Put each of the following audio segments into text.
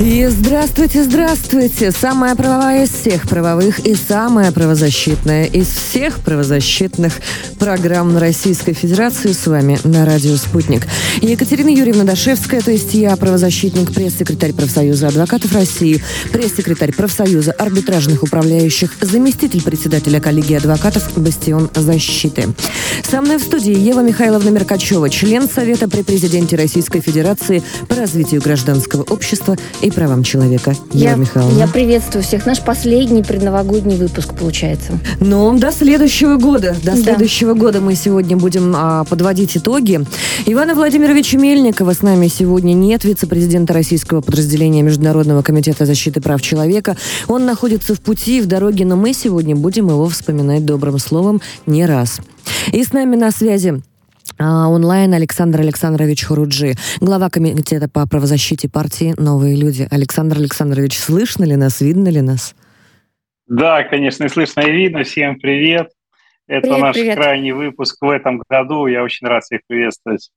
И здравствуйте, здравствуйте! Самая правовая из всех правовых и самая правозащитная из всех правозащитных программ Российской Федерации с вами на радио «Спутник». Екатерина Юрьевна Дашевская, то есть я, правозащитник, пресс-секретарь профсоюза адвокатов России, пресс-секретарь профсоюза арбитражных управляющих, заместитель председателя коллегии адвокатов «Бастион защиты». Со мной в студии Ева Михайловна Меркачева, член Совета при президенте Российской Федерации по развитию гражданского общества и и правам человека. Я, Михайловна. Я приветствую всех. Наш последний предновогодний выпуск получается. Ну, до следующего года. До да. следующего года мы сегодня будем а, подводить итоги. Ивана Владимировича Мельникова с нами сегодня нет, вице-президента российского подразделения Международного комитета защиты прав человека. Он находится в пути, в дороге, но мы сегодня будем его вспоминать добрым словом не раз. И с нами на связи онлайн Александр Александрович Хуруджи, глава комитета по правозащите партии «Новые люди». Александр Александрович, слышно ли нас, видно ли нас? Да, конечно, и слышно, и видно. Всем привет. Это привет, наш привет. крайний выпуск в этом году. Я очень рад всех приветствовать.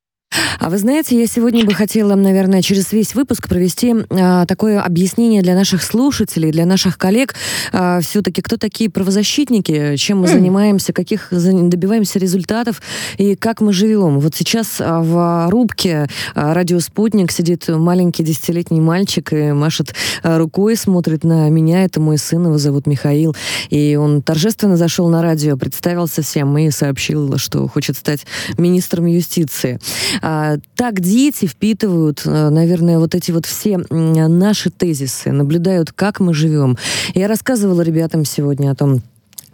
А вы знаете, я сегодня бы хотела, наверное, через весь выпуск провести а, такое объяснение для наших слушателей, для наших коллег. А, все-таки кто такие правозащитники, чем мы занимаемся, каких добиваемся результатов и как мы живем. Вот сейчас а, в рубке а, радио «Спутник» сидит маленький десятилетний мальчик и машет а, рукой, смотрит на меня. Это мой сын, его зовут Михаил. И он торжественно зашел на радио, представился всем и сообщил, что хочет стать министром юстиции. А, так дети впитывают, э, наверное, вот эти вот все наши тезисы, наблюдают, как мы живем. Я рассказывала ребятам сегодня о том,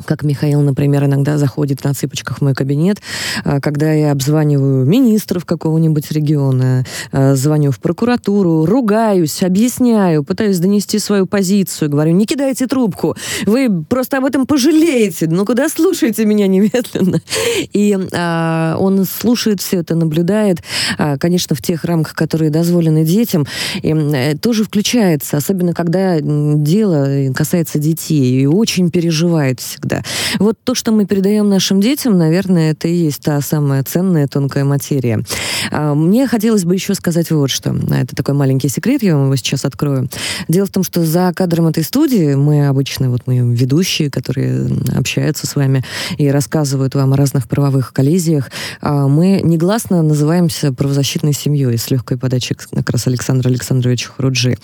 как Михаил, например, иногда заходит на цыпочках в мой кабинет, а, когда я обзваниваю министров какого-нибудь региона, а, звоню в прокуратуру, ругаюсь, объясняю, пытаюсь донести свою позицию, говорю, не кидайте трубку, вы просто об этом пожалеете, ну куда слушайте меня немедленно. И а, он слушает все это, наблюдает, а, конечно, в тех рамках, которые дозволены детям, и а, тоже включается, особенно когда дело касается детей, и очень переживает всегда всегда. Вот то, что мы передаем нашим детям, наверное, это и есть та самая ценная тонкая материя. А, мне хотелось бы еще сказать вот что. Это такой маленький секрет, я вам его сейчас открою. Дело в том, что за кадром этой студии мы обычно, вот мы ведущие, которые общаются с вами и рассказывают вам о разных правовых коллизиях, а, мы негласно называемся правозащитной семьей с легкой подачи как раз Александра Александровича Хуруджи.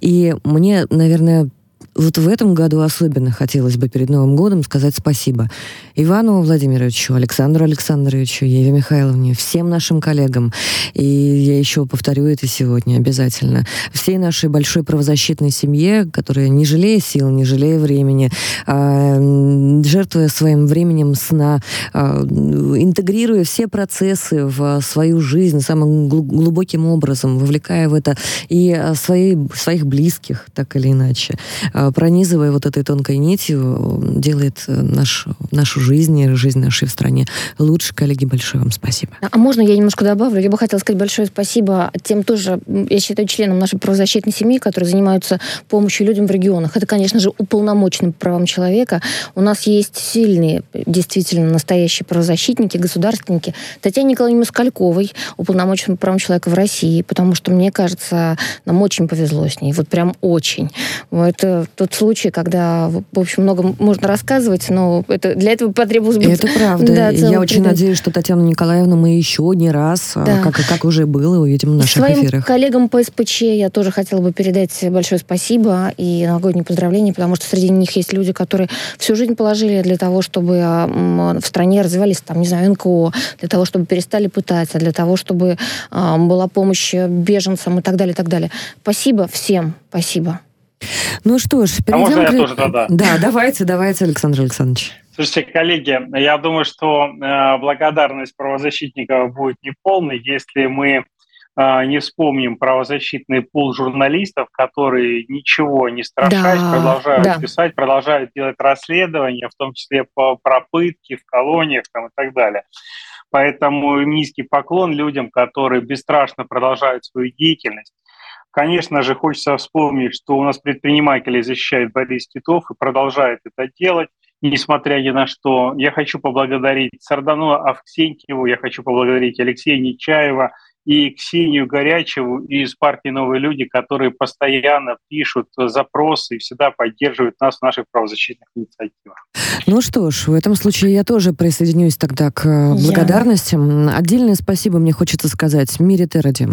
И мне, наверное, вот в этом году особенно хотелось бы перед Новым годом сказать спасибо Ивану Владимировичу, Александру Александровичу, Еве Михайловне, всем нашим коллегам. И я еще повторю это сегодня обязательно. Всей нашей большой правозащитной семье, которая не жалея сил, не жалея времени, а, жертвуя своим временем сна, а, интегрируя все процессы в свою жизнь самым глубоким образом, вовлекая в это и свои, своих близких, так или иначе. А, пронизывая вот этой тонкой нитью, делает э, наш, нашу жизнь и жизнь нашей в стране лучше. Коллеги, большое вам спасибо. А можно я немножко добавлю? Я бы хотела сказать большое спасибо тем тоже, я считаю, членам нашей правозащитной семьи, которые занимаются помощью людям в регионах. Это, конечно же, уполномоченным правам человека. У нас есть сильные, действительно, настоящие правозащитники, государственники. Татьяне Николаевне Москальковой, уполномоченным правам человека в России, потому что, мне кажется, нам очень повезло с ней. Вот прям очень. Это тот случай, когда, в общем, много можно рассказывать, но это, для этого потребовалось бы... Это правда. Да, я очень надеюсь, что Татьяну Николаевну мы еще не раз, а, да. как, как уже было, увидим в наших своим эфирах. коллегам по СПЧ я тоже хотела бы передать большое спасибо и новогодние поздравления, потому что среди них есть люди, которые всю жизнь положили для того, чтобы а, в стране развивались, там, не знаю, НКО, для того, чтобы перестали пытаться, для того, чтобы а, была помощь беженцам и так далее, и так далее. Спасибо всем, спасибо. Ну что ж, перейдем... А можно я тоже тогда? Да, давайте, давайте, Александр Александрович. Слушайте, коллеги, я думаю, что э, благодарность правозащитников будет неполной, если мы а, не вспомним правозащитный пул журналистов, которые ничего не страшась, да, продолжают да. писать, продолжают делать расследования, в том числе по пропытке в колониях там, и так далее. Поэтому низкий поклон людям, которые бесстрашно продолжают свою деятельность. Конечно же, хочется вспомнить, что у нас предприниматели защищает Борис Титов и продолжает это делать несмотря ни на что. Я хочу поблагодарить Сардану Авксентьеву, я хочу поблагодарить Алексея Нечаева и Ксению Горячеву из партии «Новые люди», которые постоянно пишут запросы и всегда поддерживают нас в наших правозащитных инициативах. Ну что ж, в этом случае я тоже присоединюсь тогда к благодарностям. Я... Отдельное спасибо мне хочется сказать Мире Тераде,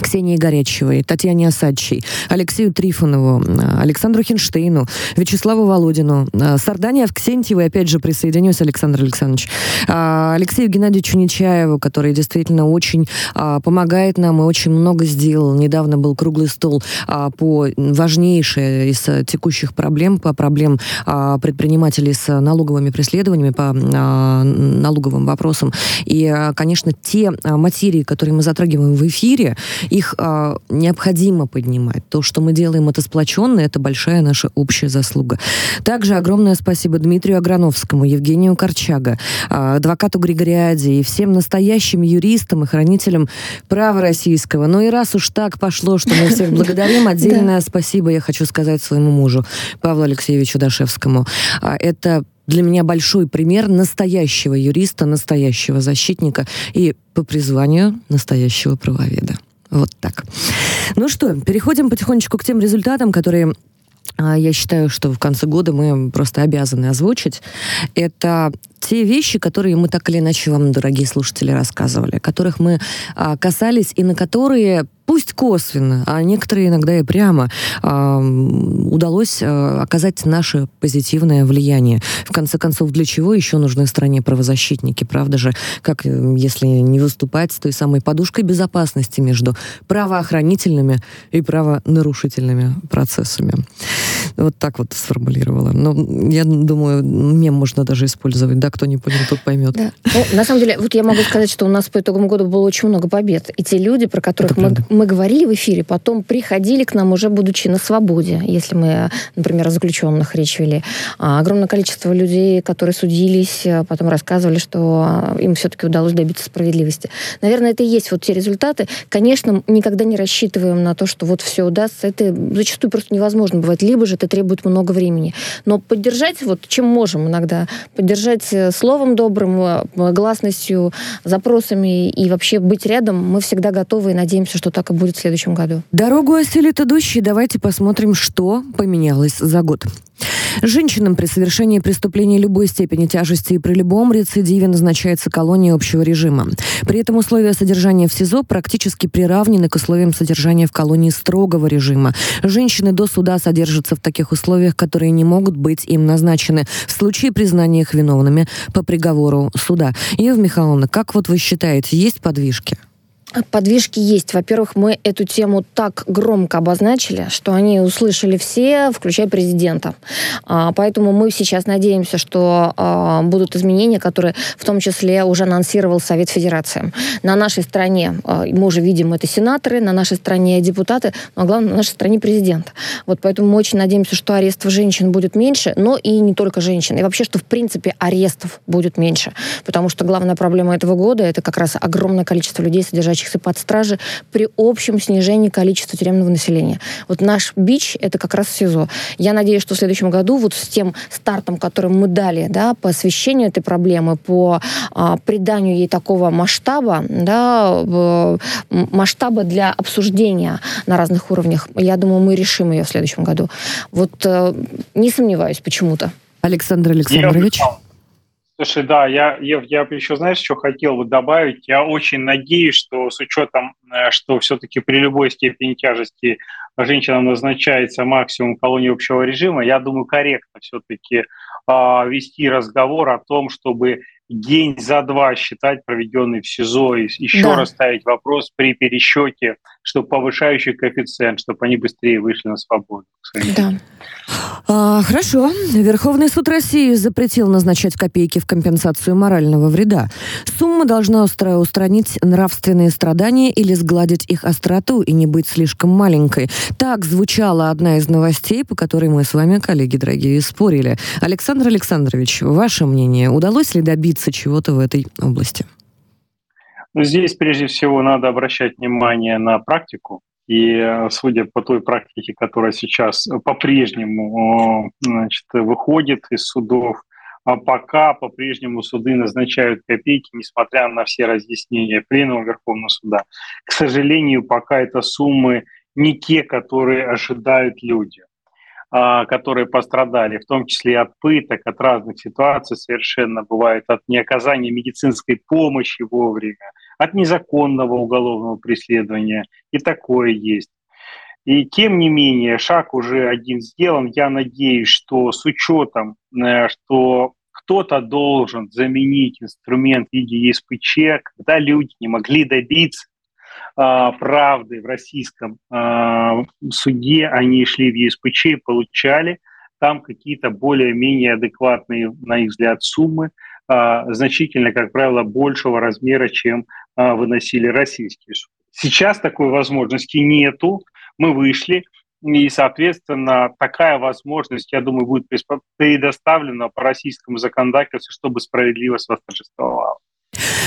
Ксении Горячевой, Татьяне Осадчей, Алексею Трифонову, Александру Хинштейну, Вячеславу Володину, Сардане Авксентьевой, опять же, присоединюсь, Александр Александрович, а, Алексею Геннадьевичу Нечаеву, который действительно очень помогает нам и очень много сделал. Недавно был круглый стол по важнейшей из текущих проблем, по проблем предпринимателей с налоговыми преследованиями, по налоговым вопросам. И, конечно, те материи, которые мы затрагиваем в эфире, их э, необходимо поднимать. То, что мы делаем это сплоченно, это большая наша общая заслуга. Также огромное спасибо Дмитрию Аграновскому, Евгению Корчага, э, адвокату Григориаде и всем настоящим юристам и хранителям права российского. Но ну и раз уж так пошло, что мы всех благодарим, отдельное спасибо я хочу сказать своему мужу Павлу Алексеевичу Дашевскому. Это для меня большой пример настоящего юриста, настоящего защитника и по призванию настоящего правоведа. Вот так. Ну что, переходим потихонечку к тем результатам, которые а, я считаю, что в конце года мы просто обязаны озвучить. Это те вещи, которые мы так или иначе вам, дорогие слушатели, рассказывали, которых мы а, касались и на которые пусть косвенно, а некоторые иногда и прямо, э, удалось э, оказать наше позитивное влияние. В конце концов, для чего еще нужны стране правозащитники, правда же? Как, э, если не выступать с той самой подушкой безопасности между правоохранительными и правонарушительными процессами. Вот так вот сформулировала. Но я думаю, мем можно даже использовать, да, кто не понял, тот поймет. Да. Ну, на самом деле, вот я могу сказать, что у нас по итогам года было очень много побед. И те люди, про которых мы, мы говорили в эфире, потом приходили к нам уже будучи на свободе, если мы, например, о заключенных речь вели. А, огромное количество людей, которые судились, а, потом рассказывали, что им все-таки удалось добиться справедливости. Наверное, это и есть вот те результаты. Конечно, никогда не рассчитываем на то, что вот все удастся. Это зачастую просто невозможно бывает. Либо же это требует много времени. Но поддержать, вот чем можем иногда, поддержать э, словом добрым, э, гласностью, запросами и вообще быть рядом, мы всегда готовы и надеемся, что так и будет в следующем году. Дорогу осилит идущий. Давайте посмотрим, что поменялось за год. Женщинам при совершении преступления любой степени тяжести и при любом рецидиве назначается колония общего режима. При этом условия содержания в СИЗО практически приравнены к условиям содержания в колонии строгого режима. Женщины до суда содержатся в таких условиях, которые не могут быть им назначены в случае признания их виновными по приговору суда. Ев Михайловна, как вот вы считаете, есть подвижки? Подвижки есть. Во-первых, мы эту тему так громко обозначили, что они услышали все, включая президента. А, поэтому мы сейчас надеемся, что а, будут изменения, которые в том числе уже анонсировал Совет Федерации. На нашей стране, а, мы уже видим, это сенаторы, на нашей стране депутаты, но главное, на нашей стране президент. Вот поэтому мы очень надеемся, что арестов женщин будет меньше, но и не только женщин. И вообще, что в принципе арестов будет меньше. Потому что главная проблема этого года это как раз огромное количество людей, содержащих находящихся под стражей при общем снижении количества тюремного населения. Вот наш бич — это как раз СИЗО. Я надеюсь, что в следующем году вот с тем стартом, который мы дали да, по освещению этой проблемы, по а, приданию ей такого масштаба, да, масштаба для обсуждения на разных уровнях, я думаю, мы решим ее в следующем году. Вот э, не сомневаюсь почему-то. Александр Александрович. Я Слушай, да, я, я, я еще, знаешь, что хотел бы добавить? Я очень надеюсь, что с учетом, э, что все-таки при любой степени тяжести женщинам назначается максимум колонии общего режима, я думаю, корректно все-таки э, а, вести разговор о том, чтобы день за два считать проведенный в СИЗО и еще да. раз ставить вопрос при пересчете что повышающий коэффициент, чтобы они быстрее вышли на свободу. Да. А, хорошо. Верховный суд России запретил назначать копейки в компенсацию морального вреда. Сумма должна устро- устранить нравственные страдания или сгладить их остроту и не быть слишком маленькой. Так звучала одна из новостей, по которой мы с вами, коллеги дорогие, спорили. Александр Александрович, ваше мнение, удалось ли добиться чего-то в этой области? Ну, здесь прежде всего надо обращать внимание на практику. И э, судя по той практике, которая сейчас по-прежнему значит, выходит из судов, а пока по-прежнему суды назначают копейки, несмотря на все разъяснения Пленума Верховного суда. К сожалению, пока это суммы не те, которые ожидают люди. А, которые пострадали, в том числе от пыток, от разных ситуаций совершенно бывает, от неоказания медицинской помощи вовремя, от незаконного уголовного преследования. И такое есть. И тем не менее, шаг уже один сделан. Я надеюсь, что с учетом, э, что кто-то должен заменить инструмент в виде ЕСПЧ, когда люди не могли добиться а, правды в российском а, суде, они шли в ЕСПЧ и получали там какие-то более-менее адекватные, на их взгляд, суммы, значительно, как правило, большего размера, чем выносили российские суды. Сейчас такой возможности нету. Мы вышли, и, соответственно, такая возможность, я думаю, будет предоставлена по российскому законодательству, чтобы справедливость восторжествовала.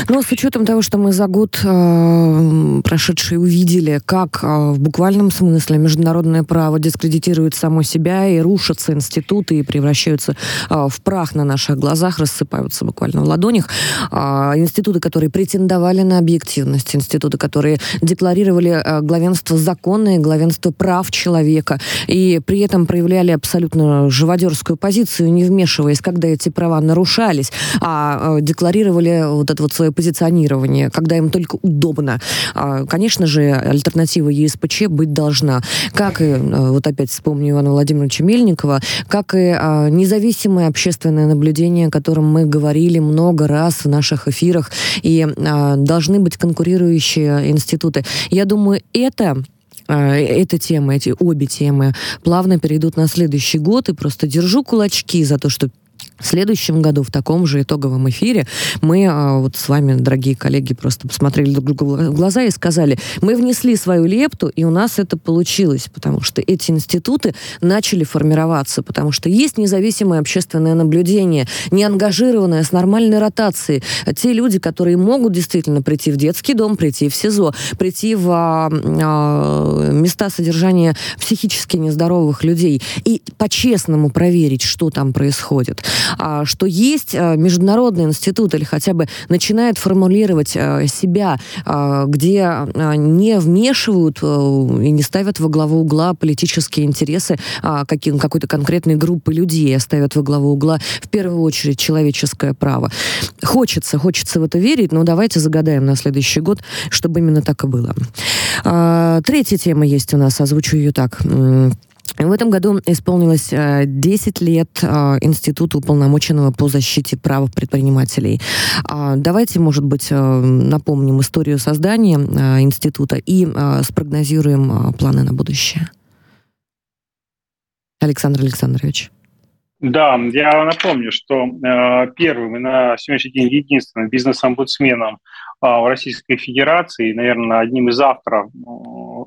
Но с учетом того, что мы за год э, прошедший увидели, как э, в буквальном смысле международное право дискредитирует само себя и рушатся институты и превращаются э, в прах на наших глазах, рассыпаются буквально в ладонях, э, институты, которые претендовали на объективность, институты, которые декларировали э, главенство закона и главенство прав человека, и при этом проявляли абсолютно живодерскую позицию, не вмешиваясь, когда эти права нарушались, а э, декларировали вот это вот свое позиционирование, когда им только удобно. А, конечно же, альтернатива ЕСПЧ быть должна. Как и, э, вот опять вспомню Ивана Владимировича Мельникова, как и а, независимое общественное наблюдение, о котором мы говорили много раз в наших эфирах, и а, должны быть конкурирующие институты. Я думаю, это эта тема, эти обе темы плавно перейдут на следующий год. И просто держу кулачки за то, что в следующем году в таком же итоговом эфире мы а, вот с вами, дорогие коллеги, просто посмотрели друг другу в глаза и сказали, мы внесли свою лепту, и у нас это получилось, потому что эти институты начали формироваться, потому что есть независимое общественное наблюдение, неангажированное, с нормальной ротацией. Те люди, которые могут действительно прийти в детский дом, прийти в СИЗО, прийти в а, а, места содержания психически нездоровых людей и по-честному проверить, что там происходит. А, что есть а, международный институт или хотя бы начинает формулировать а, себя, где не вмешивают и не ставят во главу угла политические интересы какой-то конкретной группы людей, а ставят во главу угла в первую очередь человеческое право. Хочется, хочется в это верить, но давайте загадаем на следующий год, чтобы именно так и было. Третья тема есть у нас, озвучу ее так. В этом году исполнилось 10 э, лет э, Института уполномоченного по защите прав предпринимателей. А, давайте, может быть, э, напомним историю создания института и спрогнозируем планы на будущее. Александр Александрович. Да, я напомню, что первым и на сегодняшний день единственным бизнес-омбудсменом в Российской Федерации, наверное, одним из авторов,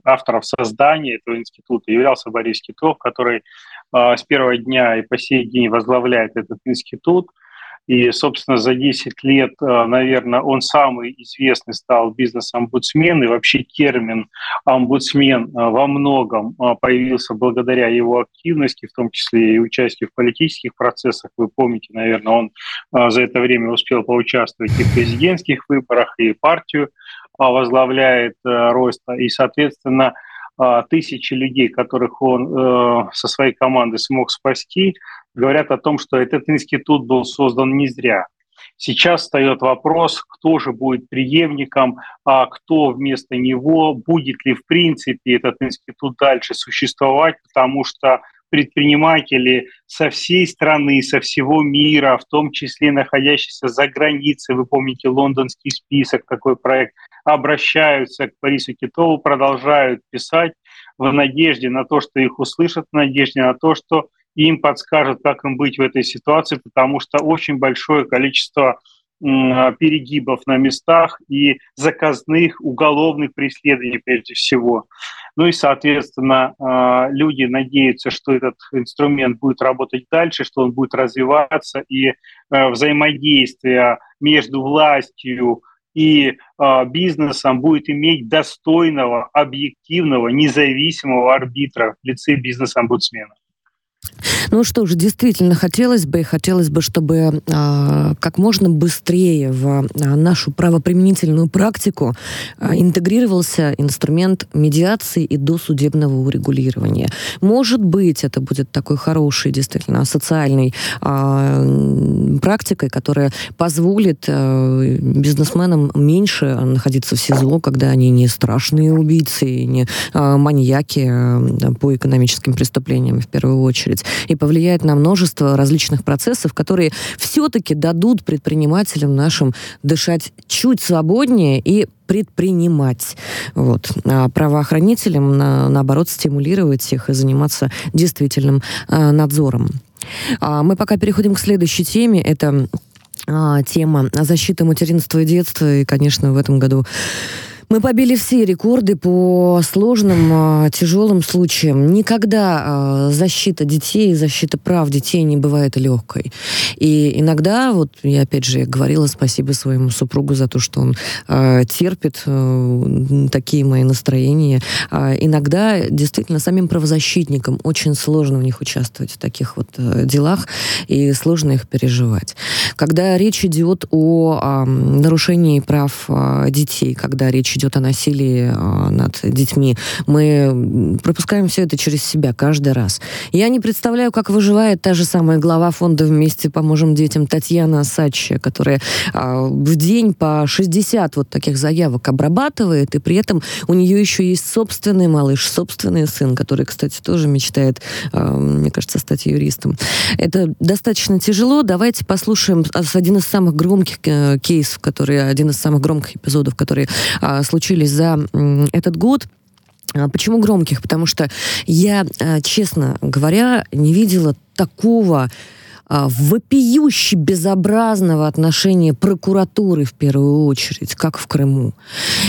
авторов создания этого института являлся Борис Китов, который а, с первого дня и по сей день возглавляет этот институт. И, собственно, за 10 лет, э, наверное, он самый известный стал бизнес-омбудсмен. И вообще термин омбудсмен э, во многом э, появился благодаря его активности, в том числе и участию в политических процессах. Вы помните, наверное, он за это время успел поучаствовать и в президентских выборах, и партию возглавляет роста. И, соответственно, тысячи людей, которых он со своей командой смог спасти, говорят о том, что этот институт был создан не зря. Сейчас встает вопрос, кто же будет преемником, а кто вместо него, будет ли в принципе этот институт дальше существовать, потому что предприниматели со всей страны, со всего мира, в том числе находящиеся за границей, вы помните лондонский список, такой проект, обращаются к Борису Китову, продолжают писать в надежде на то, что их услышат, в надежде на то, что им подскажут, как им быть в этой ситуации, потому что очень большое количество перегибов на местах и заказных уголовных преследований прежде всего. Ну и, соответственно, а, люди надеются, что этот инструмент будет работать дальше, что он будет развиваться, и а, взаимодействие между властью и а, бизнесом будет иметь достойного, объективного, независимого арбитра в лице бизнес-омбудсмена. Ну что ж, действительно хотелось бы, хотелось бы, чтобы а, как можно быстрее в а, нашу правоприменительную практику а, интегрировался инструмент медиации и досудебного урегулирования. Может быть, это будет такой хороший, действительно, социальной а, практикой, которая позволит а, бизнесменам меньше находиться в СИЗО, когда они не страшные убийцы, не а, маньяки а, по экономическим преступлениям в первую очередь и повлияет на множество различных процессов, которые все-таки дадут предпринимателям нашим дышать чуть свободнее и предпринимать. Вот. А правоохранителям, на, наоборот, стимулировать их и заниматься действительным э, надзором. А мы пока переходим к следующей теме. Это а, тема защиты материнства и детства. И, конечно, в этом году мы побили все рекорды по сложным, а, тяжелым случаям. Никогда а, защита детей, защита прав детей не бывает легкой. И иногда, вот я опять же говорила спасибо своему супругу за то, что он а, терпит такие мои настроения. Иногда действительно самим правозащитникам очень сложно в них участвовать в таких вот делах и сложно их переживать. Когда речь идет о нарушении прав детей, когда речь идет о насилии а, над детьми. Мы пропускаем все это через себя каждый раз. Я не представляю, как выживает та же самая глава фонда «Вместе поможем детям» Татьяна Сачья, которая а, в день по 60 вот таких заявок обрабатывает, и при этом у нее еще есть собственный малыш, собственный сын, который, кстати, тоже мечтает, а, мне кажется, стать юристом. Это достаточно тяжело. Давайте послушаем один из самых громких э, кейсов, которые, один из самых громких эпизодов, которые случились за этот год. А, почему громких? Потому что я, а, честно говоря, не видела такого а, вопиюще безобразного отношения прокуратуры в первую очередь, как в Крыму.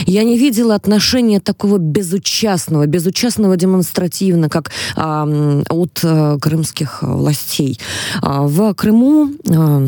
Я не видела отношения такого безучастного, безучастного демонстративно, как а, от а, крымских властей. А, в Крыму а,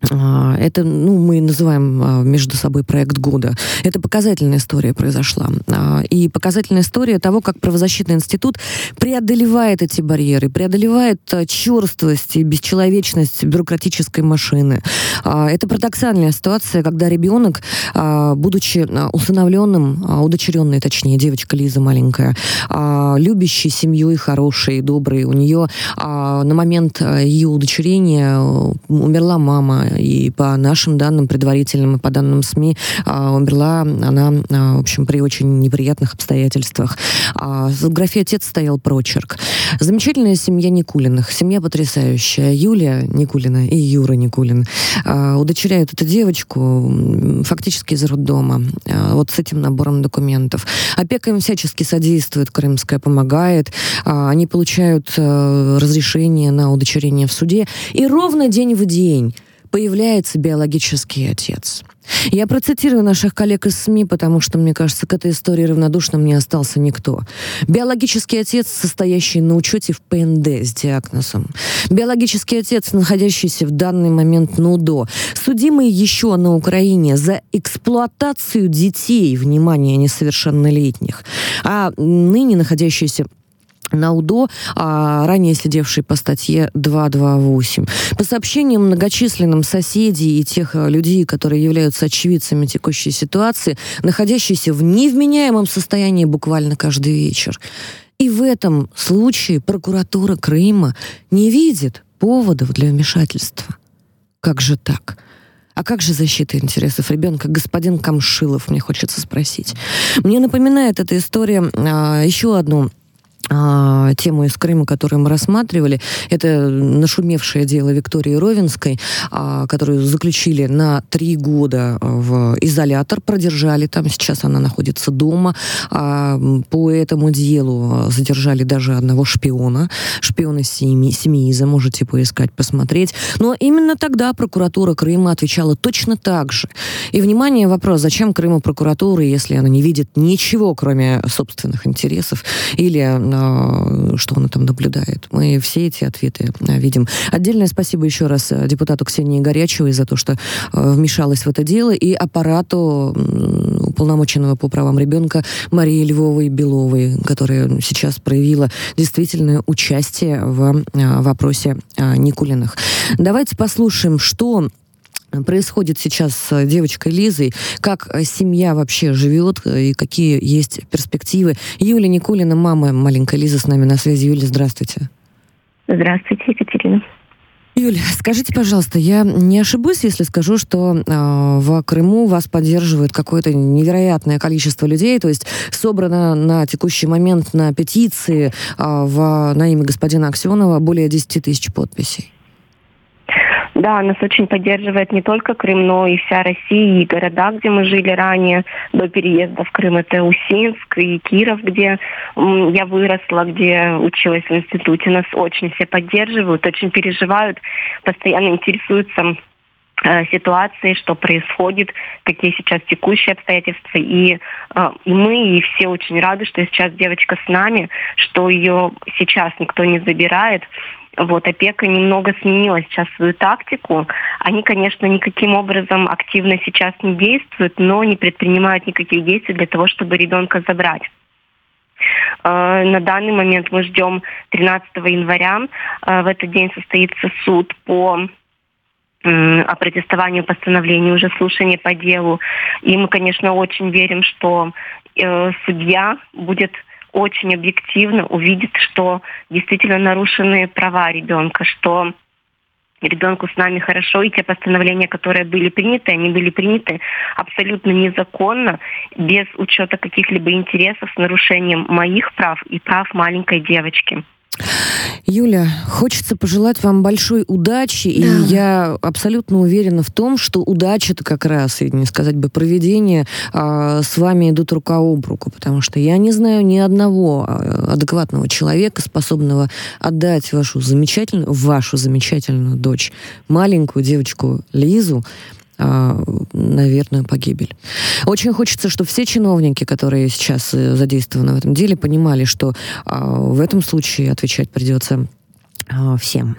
это, ну, мы называем а, между собой проект года. Это показательная история произошла. А, и показательная история того, как правозащитный институт преодолевает эти барьеры, преодолевает черствость и бесчеловечность бюрократической машины. Это парадоксальная ситуация, когда ребенок, будучи усыновленным, удочеренный, точнее, девочка Лиза маленькая, любящей семьей, хорошей, доброй, у нее на момент ее удочерения умерла мама, и по нашим данным предварительным, и по данным СМИ, а, умерла она, а, в общем, при очень неприятных обстоятельствах. А, в графе «отец» стоял прочерк. Замечательная семья Никулиных. Семья потрясающая. Юлия Никулина и Юра Никулин удочеряют эту девочку фактически из роддома. Вот с этим набором документов. Опека им всячески содействует, Крымская помогает. Они получают э, разрешение на удочерение в суде. И ровно день в день появляется биологический отец. Я процитирую наших коллег из СМИ, потому что, мне кажется, к этой истории равнодушным не остался никто. Биологический отец, состоящий на учете в ПНД с диагнозом. Биологический отец, находящийся в данный момент на УДО. Судимый еще на Украине за эксплуатацию детей, внимание, несовершеннолетних. А ныне находящийся на УДО, а ранее сидевший по статье 228. По сообщениям многочисленным соседей и тех э, людей, которые являются очевидцами текущей ситуации, находящиеся в невменяемом состоянии буквально каждый вечер. И в этом случае прокуратура Крыма не видит поводов для вмешательства. Как же так? А как же защита интересов ребенка? Господин Камшилов, мне хочется спросить. Мне напоминает эта история а, еще одну а, тему из Крыма, которую мы рассматривали. Это нашумевшее дело Виктории Ровенской, а, которую заключили на три года в изолятор, продержали там. Сейчас она находится дома. А, по этому делу задержали даже одного шпиона, шпиона семьи, Семииза, можете поискать, посмотреть. Но именно тогда прокуратура Крыма отвечала точно так же. И, внимание, вопрос, зачем Крыму прокуратура, если она не видит ничего, кроме собственных интересов или что она там наблюдает. Мы все эти ответы э, видим. Отдельное спасибо еще раз э, депутату Ксении Горячевой за то, что э, вмешалась в это дело, и аппарату уполномоченного по правам ребенка Марии Львовой Беловой, которая сейчас проявила действительное участие в вопросе Никулиных. Давайте послушаем, что происходит сейчас с девочкой Лизой, как э, семья вообще живет э, и какие есть перспективы. Юлия Никулина, мама маленькой Лизы с нами на связи. Юля, здравствуйте. Здравствуйте, Екатерина. Юля, скажите, пожалуйста, я не ошибусь, если скажу, что э, в Крыму вас поддерживает какое-то невероятное количество людей, то есть собрано на текущий момент на петиции э, в, на имя господина Аксенова более 10 тысяч подписей. Да, нас очень поддерживает не только Крым, но и вся Россия, и города, где мы жили ранее, до переезда в Крым. Это Усинск и Киров, где я выросла, где училась в институте. Нас очень все поддерживают, очень переживают, постоянно интересуются э, ситуации, что происходит, какие сейчас текущие обстоятельства. И, э, и мы, и все очень рады, что сейчас девочка с нами, что ее сейчас никто не забирает. Вот, опека немного сменила сейчас свою тактику. Они, конечно, никаким образом активно сейчас не действуют, но не предпринимают никаких действий для того, чтобы ребенка забрать. Э, на данный момент мы ждем 13 января. Э, в этот день состоится суд по о протестованию постановлению уже слушания по делу. И мы, конечно, очень верим, что э, судья будет очень объективно увидит, что действительно нарушены права ребенка, что ребенку с нами хорошо, и те постановления, которые были приняты, они были приняты абсолютно незаконно, без учета каких-либо интересов, с нарушением моих прав и прав маленькой девочки. Юля, хочется пожелать вам большой удачи, да. и я абсолютно уверена в том, что удача это как раз, и не сказать бы проведение, а, с вами идут рука об руку, потому что я не знаю ни одного а, адекватного человека, способного отдать вашу замечательную, вашу замечательную дочь, маленькую девочку Лизу, а, наверное, погибель. Очень хочется, чтобы все чиновники, которые сейчас э, задействованы в этом деле, понимали, что а, в этом случае отвечать придется всем.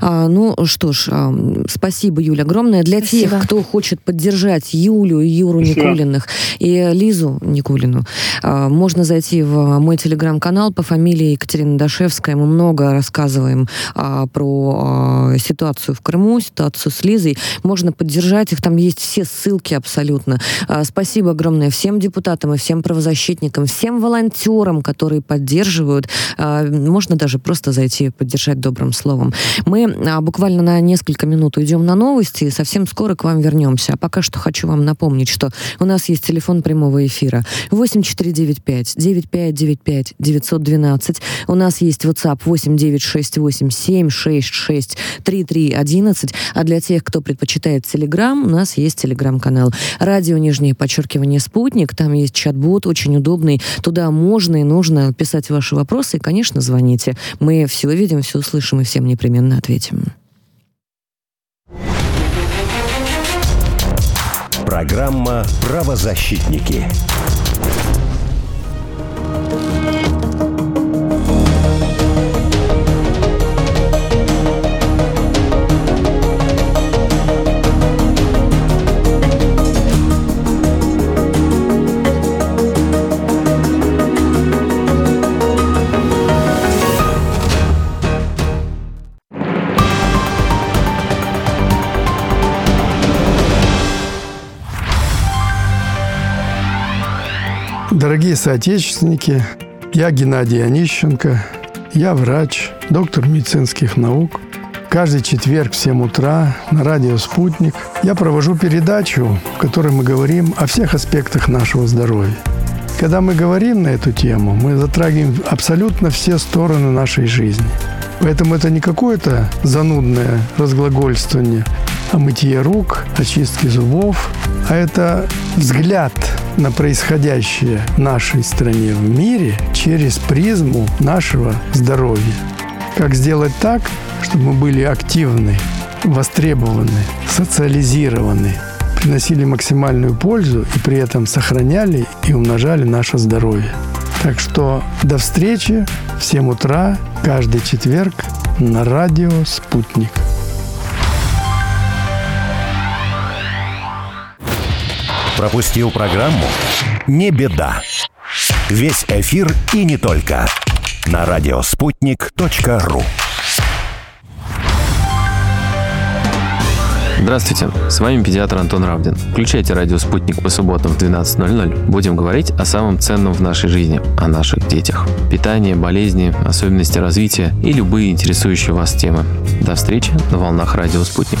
А, ну что ж, а, спасибо, Юля, огромное. Для спасибо. тех, кто хочет поддержать Юлю и Юру спасибо. Никулиных и Лизу Никулину, а, можно зайти в мой телеграм-канал по фамилии Екатерина Дашевская. Мы много рассказываем а, про а, ситуацию в Крыму, ситуацию с Лизой. Можно поддержать их, там есть все ссылки абсолютно. А, спасибо огромное всем депутатам и всем правозащитникам, всем волонтерам, которые поддерживают. А, можно даже просто зайти поддержать добрым словом. Мы а, буквально на несколько минут уйдем на новости и совсем скоро к вам вернемся. А пока что хочу вам напомнить, что у нас есть телефон прямого эфира 8495 9595 912. У нас есть WhatsApp 8968 766 3311. А для тех, кто предпочитает Telegram, у нас есть Telegram-канал. Радио, нижнее подчеркивание, спутник. Там есть чат-бот, очень удобный. Туда можно и нужно писать ваши вопросы. И, конечно, звоните. Мы все видим, все услышим и всем непременно ответим. Программа «Правозащитники». Дорогие соотечественники, я Геннадий Онищенко, я врач, доктор медицинских наук. Каждый четверг в 7 утра на радио «Спутник» я провожу передачу, в которой мы говорим о всех аспектах нашего здоровья. Когда мы говорим на эту тему, мы затрагиваем абсолютно все стороны нашей жизни. Поэтому это не какое-то занудное разглагольствование о мытье рук, очистке зубов, а это взгляд на происходящее в нашей стране, в мире через призму нашего здоровья. Как сделать так, чтобы мы были активны, востребованы, социализированы, приносили максимальную пользу и при этом сохраняли и умножали наше здоровье. Так что до встречи в 7 утра каждый четверг на радио «Спутник». Пропустил программу? Не беда. Весь эфир и не только. На радиоспутник.ру Здравствуйте, с вами педиатр Антон Равдин. Включайте радио «Спутник» по субботам в 12.00. Будем говорить о самом ценном в нашей жизни, о наших детях. Питание, болезни, особенности развития и любые интересующие вас темы. До встречи на волнах радио «Спутник».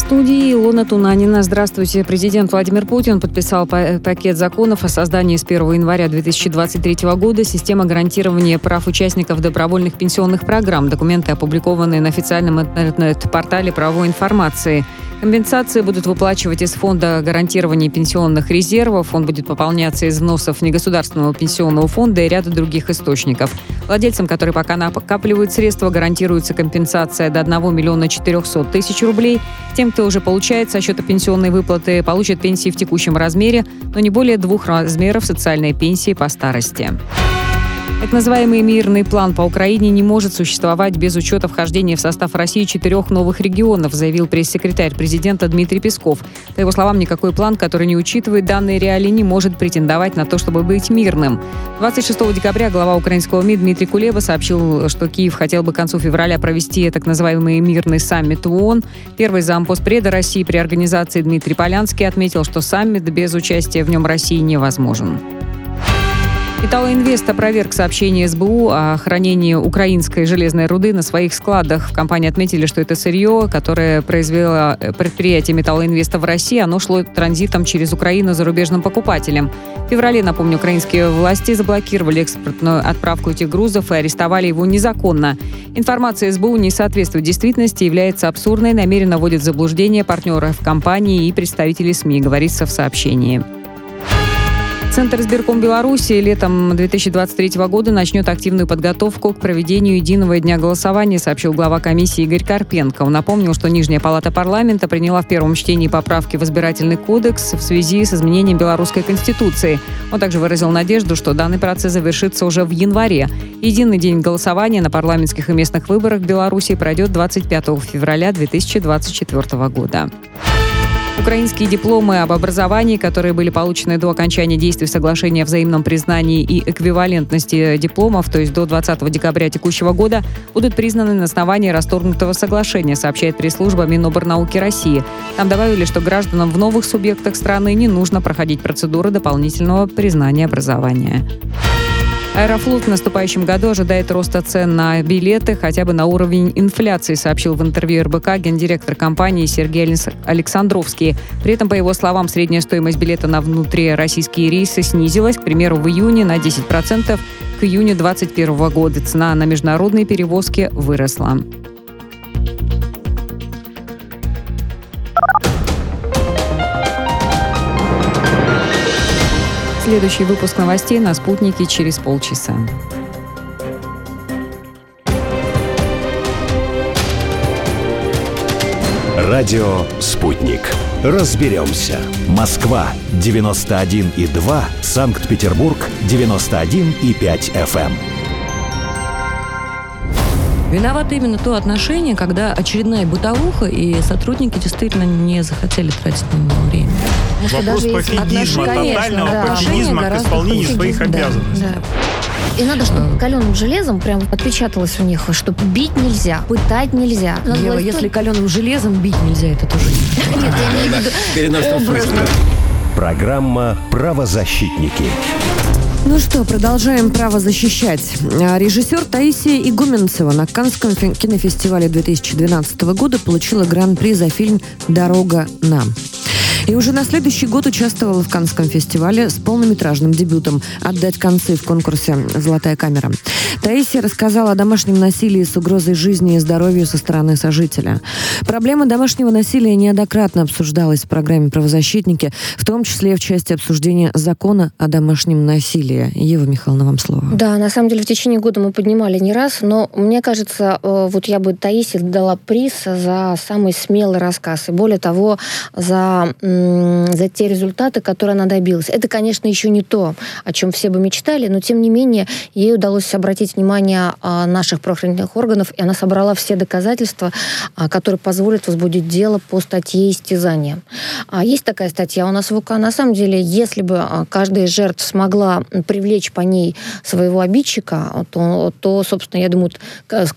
студии Илона Тунанина. Здравствуйте. Президент Владимир Путин подписал пакет законов о создании с 1 января 2023 года системы гарантирования прав участников добровольных пенсионных программ. Документы опубликованы на официальном интернет-портале правовой информации. Компенсации будут выплачивать из фонда гарантирования пенсионных резервов. Он будет пополняться из взносов негосударственного пенсионного фонда и ряда других источников. Владельцам, которые пока накапливают средства, гарантируется компенсация до 1 миллиона 400 тысяч рублей. Тем, кто уже получает со счета пенсионной выплаты, получат пенсии в текущем размере, но не более двух размеров социальной пенсии по старости. Так называемый мирный план по Украине не может существовать без учета вхождения в состав России четырех новых регионов, заявил пресс-секретарь президента Дмитрий Песков. По его словам, никакой план, который не учитывает данные реалии, не может претендовать на то, чтобы быть мирным. 26 декабря глава украинского МИД Дмитрий Кулеба сообщил, что Киев хотел бы к концу февраля провести так называемый мирный саммит ООН. Первый зампоспреда России при организации Дмитрий Полянский отметил, что саммит без участия в нем России невозможен. Металлоинвест опроверг сообщение СБУ о хранении украинской железной руды на своих складах. В компании отметили, что это сырье, которое произвело э, предприятие Металлоинвеста в России, оно шло транзитом через Украину зарубежным покупателям. В феврале, напомню, украинские власти заблокировали экспортную отправку этих грузов и арестовали его незаконно. Информация СБУ не соответствует действительности, является абсурдной, намеренно вводит в заблуждение партнеров компании и представителей СМИ, говорится в сообщении. Центр избирком Беларуси летом 2023 года начнет активную подготовку к проведению единого дня голосования, сообщил глава комиссии Игорь Карпенко. Он напомнил, что Нижняя палата парламента приняла в первом чтении поправки в избирательный кодекс в связи с изменением белорусской конституции. Он также выразил надежду, что данный процесс завершится уже в январе. Единый день голосования на парламентских и местных выборах в Беларуси пройдет 25 февраля 2024 года. Украинские дипломы об образовании, которые были получены до окончания действия соглашения о взаимном признании и эквивалентности дипломов, то есть до 20 декабря текущего года, будут признаны на основании расторгнутого соглашения, сообщает пресс-служба Миноборнауки России. Там добавили, что гражданам в новых субъектах страны не нужно проходить процедуры дополнительного признания образования. Аэрофлот в наступающем году ожидает роста цен на билеты хотя бы на уровень инфляции, сообщил в интервью РБК гендиректор компании Сергей Александровский. При этом, по его словам, средняя стоимость билета на внутрироссийские рейсы снизилась, к примеру, в июне на 10%, к июню 2021 года цена на международные перевозки выросла. Следующий выпуск новостей на «Спутнике» через полчаса. Радио «Спутник». Разберемся. Москва, 91,2. Санкт-Петербург, 91,5 FM. Виновато именно то отношение, когда очередная бытовуха, и сотрудники действительно не захотели тратить на него время. Вопрос пофигизма, тотального да, пофигизма к исполнению своих обязанностей. Да. И надо, чтобы каленым железом прям отпечаталось у них, что бить нельзя, пытать нельзя. Ева, если каленым железом бить нельзя, это тоже Нет, я имею в виду Программа «Правозащитники». Ну что, продолжаем право защищать. А, режиссер Таисия Игуменцева на Канском кинофестивале 2012 года получила гран-при за фильм «Дорога нам». И уже на следующий год участвовала в Канском фестивале с полнометражным дебютом «Отдать концы» в конкурсе «Золотая камера». Таисия рассказала о домашнем насилии с угрозой жизни и здоровью со стороны сожителя. Проблема домашнего насилия неоднократно обсуждалась в программе «Правозащитники», в том числе в части обсуждения закона о домашнем насилии. Ева Михайловна, вам слово. Да, на самом деле в течение года мы поднимали не раз, но мне кажется, э, вот я бы Таисии дала приз за самый смелый рассказ. И более того, за за те результаты, которые она добилась. Это, конечно, еще не то, о чем все бы мечтали, но тем не менее ей удалось обратить внимание а, наших правоохранительных органов, и она собрала все доказательства, а, которые позволят возбудить дело по статье истязания. А есть такая статья у нас в УК. На самом деле, если бы каждая из жертв смогла привлечь по ней своего обидчика, то, то собственно, я думаю,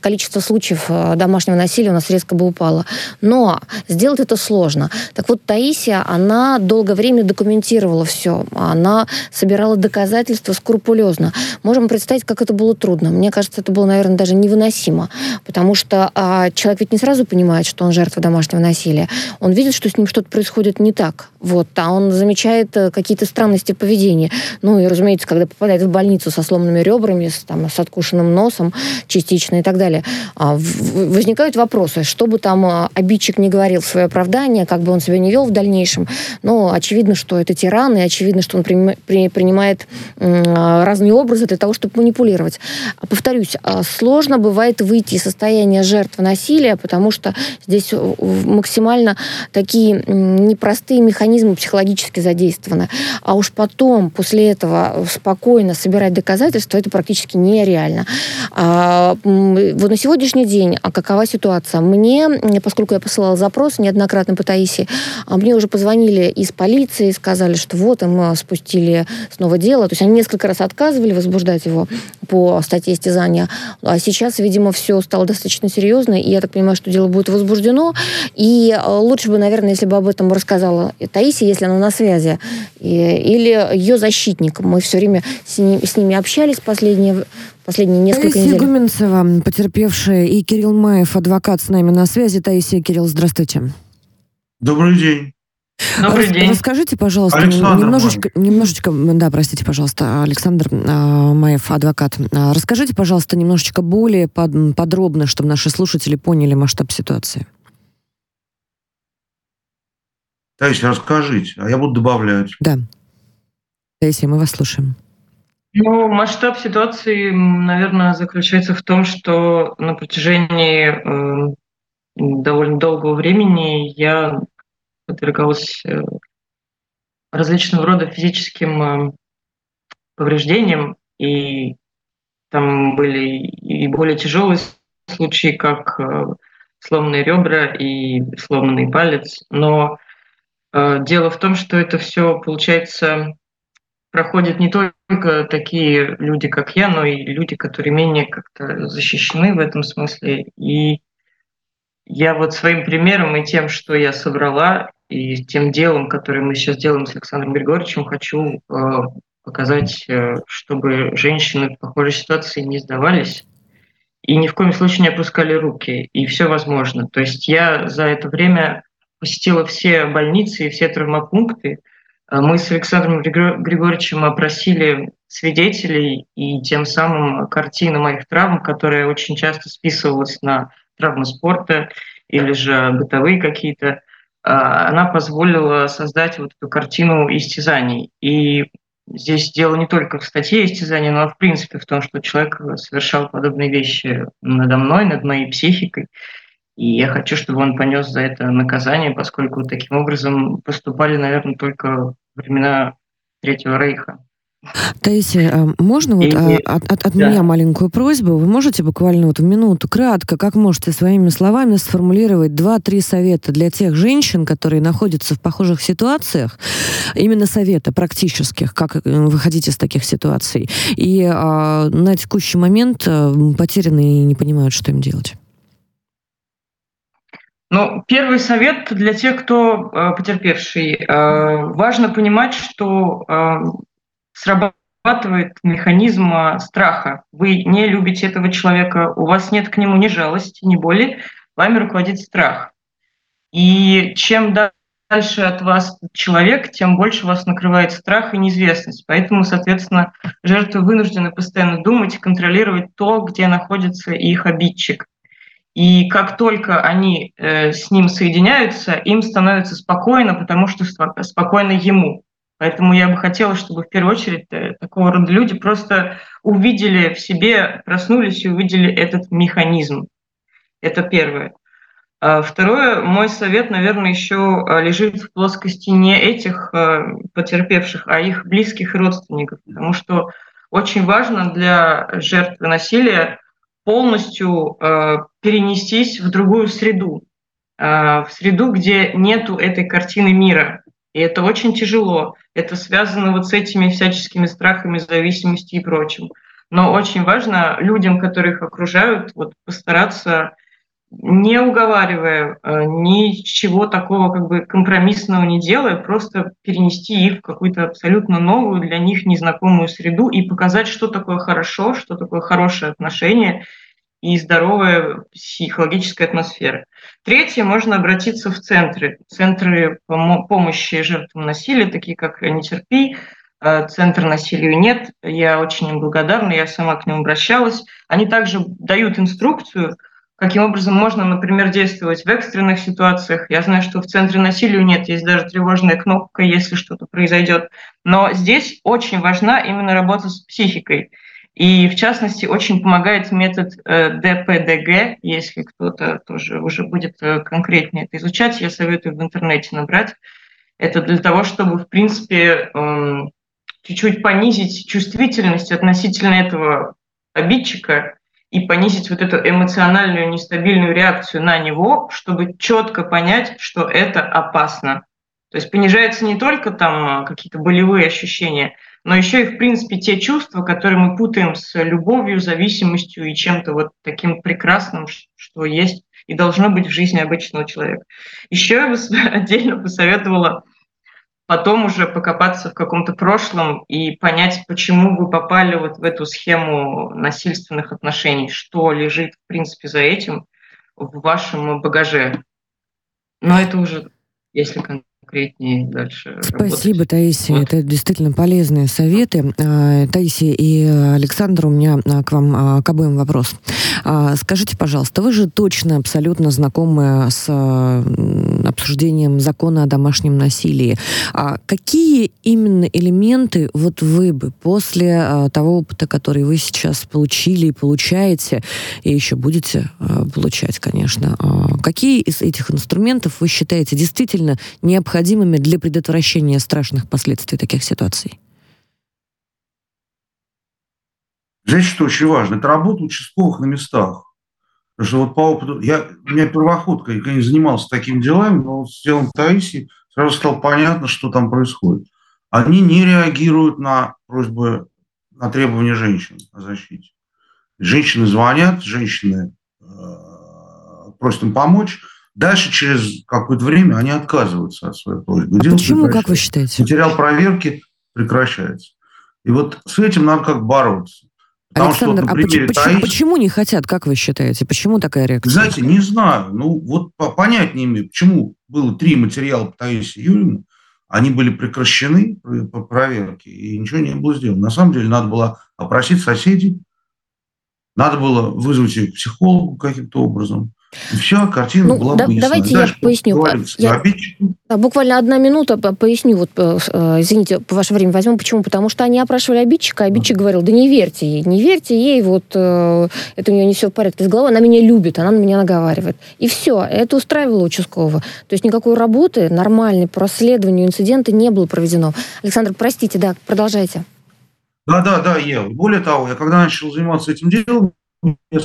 количество случаев домашнего насилия у нас резко бы упало. Но сделать это сложно. Так вот, Таисия, она долгое время документировала все. Она собирала доказательства скрупулезно. Можем представить, как это было трудно. Мне кажется, это было, наверное, даже невыносимо. Потому что а, человек ведь не сразу понимает, что он жертва домашнего насилия. Он видит, что с ним что-то происходит не так. Вот, а он замечает э, какие-то странности поведения. Ну и, разумеется, когда попадает в больницу со сломанными ребрами, с, там, с откушенным носом частично и так далее, а, возникают вопросы, что бы там а, обидчик не говорил в свое оправдание, как бы он себя не вел в дальнейшем, но очевидно, что это тиран, и очевидно, что он при, при, принимает разные образы для того, чтобы манипулировать. Повторюсь, а, сложно бывает выйти из состояния жертвы насилия, потому что здесь максимально такие непростые механизмы психологически задействованы. А уж потом, после этого, спокойно собирать доказательства, это практически нереально. А, вот на сегодняшний день, а какова ситуация? Мне, поскольку я посылала запрос неоднократно по Таисе, мне уже позвонили из полиции, сказали, что вот им спустили снова дело. То есть они несколько раз отказывали возбуждать его по статье истязания. А сейчас, видимо, все стало достаточно серьезно, и я так понимаю, что дело будет возбуждено. И а, лучше бы, наверное, если бы об этом рассказала Таисия, если она на связи, или ее защитник. Мы все время с, ними, с ними общались последние последние несколько Таисия недель. Гуменцева, потерпевшая, и Кирилл Маев, адвокат с нами на связи. Таисия, Кирилл, здравствуйте. Добрый день. Добрый день. Расскажите, пожалуйста, Александр немножечко, немножечко, да, простите, пожалуйста, Александр э, Маев, адвокат. А, расскажите, пожалуйста, немножечко более под, подробно, чтобы наши слушатели поняли масштаб ситуации. Таисия, расскажите, а я буду добавлять. Да. Таисия, мы вас слушаем. Ну, масштаб ситуации, наверное, заключается в том, что на протяжении э, довольно долгого времени я подвергалась э, различного рода физическим э, повреждениям, и там были и более тяжелые случаи, как э, сломанные ребра и сломанный палец. Но дело в том, что это все, получается, проходят не только такие люди, как я, но и люди, которые менее как-то защищены в этом смысле. И я вот своим примером и тем, что я собрала, и тем делом, которое мы сейчас делаем с Александром Григорьевичем, хочу э, показать, э, чтобы женщины в похожей ситуации не сдавались и ни в коем случае не опускали руки, и все возможно. То есть я за это время посетила все больницы и все травмопункты. Э, мы с Александром Григорьевичем опросили свидетелей и тем самым картины моих травм, которая очень часто списывалась на травмы спорта или же бытовые какие-то она позволила создать вот эту картину истязаний. И здесь дело не только в статье истязания, но в принципе в том, что человек совершал подобные вещи надо мной, над моей психикой. И я хочу, чтобы он понес за это наказание, поскольку таким образом поступали, наверное, только времена Третьего Рейха. Таисия, а можно вот и, от, от, от да. меня маленькую просьбу? Вы можете буквально вот в минуту, кратко, как можете своими словами сформулировать два-три совета для тех женщин, которые находятся в похожих ситуациях, именно совета практических, как э, выходить из таких ситуаций, и а, на текущий момент а, потеряны и не понимают, что им делать? Ну, первый совет для тех, кто э, потерпевший. Э, важно понимать, что э, срабатывает механизм страха. Вы не любите этого человека, у вас нет к нему ни жалости, ни боли, вами руководит страх. И чем дальше от вас человек, тем больше вас накрывает страх и неизвестность. Поэтому, соответственно, жертвы вынуждены постоянно думать и контролировать то, где находится их обидчик. И как только они э, с ним соединяются, им становится спокойно, потому что спокойно ему. Поэтому я бы хотела, чтобы в первую очередь э, такого рода люди просто увидели в себе, проснулись и увидели этот механизм. Это первое. А второе, мой совет, наверное, еще э, лежит в плоскости не этих э, потерпевших, а их близких и родственников, потому что очень важно для жертвы насилия полностью перенестись в другую среду, в среду, где нету этой картины мира, и это очень тяжело. Это связано вот с этими всяческими страхами, зависимостью и прочим. Но очень важно людям, которых окружают, вот постараться, не уговаривая, э, ничего такого как бы компромиссного не делая, просто перенести их в какую-то абсолютно новую для них незнакомую среду и показать, что такое хорошо, что такое хорошее отношение – и здоровая психологическая атмосфера. Третье, можно обратиться в центры. Центры помощи жертвам насилия, такие как «Не терпи», э, Центр насилию нет. Я очень им благодарна, я сама к ним обращалась. Они также дают инструкцию, каким образом можно, например, действовать в экстренных ситуациях. Я знаю, что в Центре насилию нет, есть даже тревожная кнопка, если что-то произойдет. Но здесь очень важна именно работа с психикой. И в частности очень помогает метод э, ДПДГ, если кто-то тоже уже будет э, конкретнее это изучать, я советую в интернете набрать. Это для того, чтобы, в принципе, эм, чуть-чуть понизить чувствительность относительно этого обидчика и понизить вот эту эмоциональную нестабильную реакцию на него, чтобы четко понять, что это опасно. То есть понижается не только там какие-то болевые ощущения, но еще и, в принципе, те чувства, которые мы путаем с любовью, зависимостью и чем-то вот таким прекрасным, что есть и должно быть в жизни обычного человека. Еще я бы отдельно посоветовала потом уже покопаться в каком-то прошлом и понять, почему вы попали вот в эту схему насильственных отношений, что лежит, в принципе, за этим в вашем багаже. Но это уже, если конкретнее дальше Спасибо, работать. Таисия. Вот. Это действительно полезные советы. А, Таисия и Александр, у меня а, к вам а, к обоим вопрос. Скажите, пожалуйста, вы же точно абсолютно знакомы с обсуждением закона о домашнем насилии. Какие именно элементы вот вы бы после того опыта, который вы сейчас получили и получаете, и еще будете получать, конечно, какие из этих инструментов вы считаете действительно необходимыми необходимыми для предотвращения страшных последствий таких ситуаций? Здесь что очень важно, это работа участковых на местах. Потому что вот по опыту, я, у меня первоходка, я не занимался такими делами, но вот с делом Таисии сразу стало понятно, что там происходит. Они не реагируют на просьбы, на требования женщин о защите. Женщины звонят, женщины э, просят им помочь, Дальше, через какое-то время, они отказываются от своей просьбы. А почему, как вы считаете? Материал проверки прекращается. И вот с этим надо как бороться. Потому Александр, что, вот, а почему, Таис... почему не хотят, как вы считаете? Почему такая реакция? Знаете, не знаю. Ну, вот понять не имею, почему было три материала по Таисе Юрьевне, они были прекращены по проверке, и ничего не было сделано. На самом деле надо было опросить соседей, надо было вызвать их психологу каким-то образом, все, картина ну, была да, выяснена. Давайте Дальше я поясню. Я, да, буквально одна минута поясню. Вот, э, э, извините, по ваше время возьму. Почему? Потому что они опрашивали обидчика, а обидчик говорил, да не верьте ей, не верьте ей, вот э, это у нее не все в порядке с головой, она меня любит, она на меня наговаривает. И все, это устраивало участкового. То есть никакой работы нормальной по расследованию инцидента не было проведено. Александр, простите, да, продолжайте. Да, да, да, ел. Более того, я когда начал заниматься этим делом, я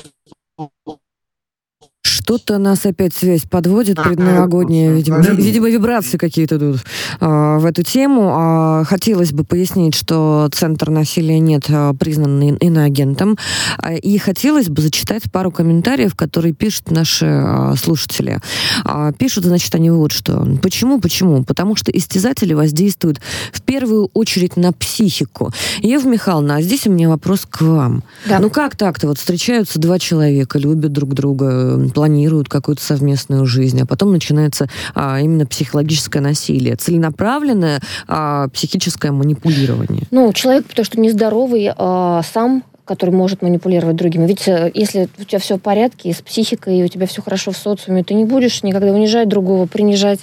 что-то нас опять связь подводит предновогодняя, видимо, видимо, вибрации какие-то тут а, в эту тему. А, хотелось бы пояснить, что Центр насилия нет а, признан иноагентом. А, и хотелось бы зачитать пару комментариев, которые пишут наши а, слушатели. А, пишут, значит, они вот что. Почему? Почему? Потому что истязатели воздействуют в первую очередь на психику. Ева Михайловна, а здесь у меня вопрос к вам. Да. Ну как так-то? Вот встречаются два человека, любят друг друга, планируют какую-то совместную жизнь, а потом начинается а, именно психологическое насилие, целенаправленное а, психическое манипулирование. Ну, человек, потому что нездоровый, а, сам который может манипулировать другими. Ведь э, если у тебя все в порядке и с психикой, и у тебя все хорошо в социуме, ты не будешь никогда унижать другого, принижать.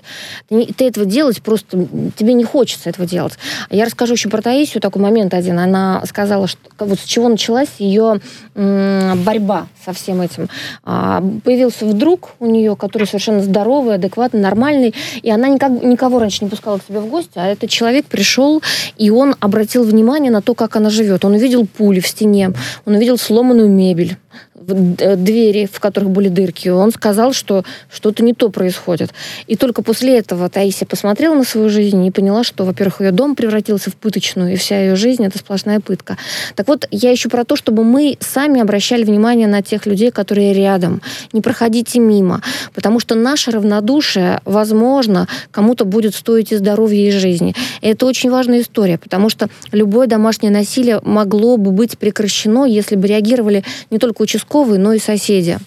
Ты, ты этого делать просто... Тебе не хочется этого делать. Я расскажу еще про Таисию такой момент один. Она сказала, что вот с чего началась ее борьба со всем этим. А, появился вдруг у нее, который совершенно здоровый, адекватный, нормальный, и она никак, никого раньше не пускала к себе в гости, а этот человек пришел, и он обратил внимание на то, как она живет. Он увидел пули в стене, он увидел сломанную мебель, двери, в которых были дырки, он сказал, что что-то не то происходит. И только после этого Таисия посмотрела на свою жизнь и поняла, что, во-первых, ее дом превратился в пыточную, и вся ее жизнь — это сплошная пытка. Так вот, я ищу про то, чтобы мы сами обращали внимание на тех людей, которые рядом. Не проходите мимо, потому что наше равнодушие, возможно, кому-то будет стоить и здоровья, и жизни. И это очень важная история, потому что любое домашнее насилие могло бы быть прекращено, если бы реагировали не только участковые, участковые, но и соседи.